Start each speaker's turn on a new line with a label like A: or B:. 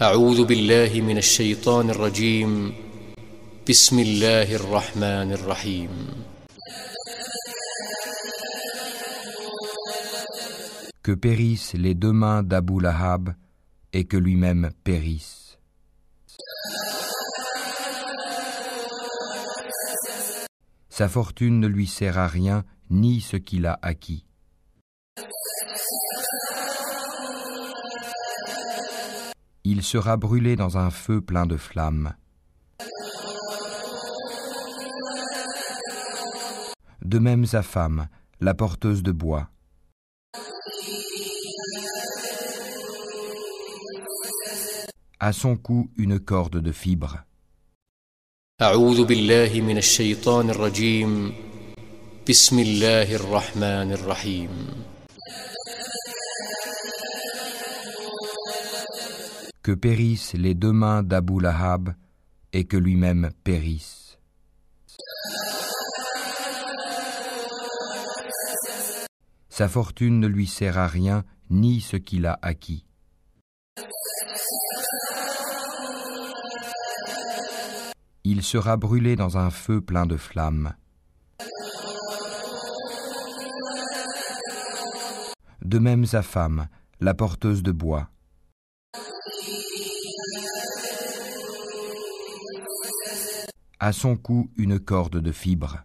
A: أعوذ بالله من الشيطان الرجيم بسم الله الرحمن الرحيم
B: Que périssent les deux mains d'Abu Lahab et que lui-même périsse. Sa fortune ne lui sert à rien, ni ce qu'il a acquis. Il sera brûlé dans un feu plein de flammes. De même sa femme, la porteuse de bois. À son cou une corde de fibres. Que périssent les deux mains d'Abu Lahab et que lui-même périsse. Sa fortune ne lui sert à rien, ni ce qu'il a acquis. Il sera brûlé dans un feu plein de flammes. De même sa femme, la porteuse de bois. À son cou une corde de fibres.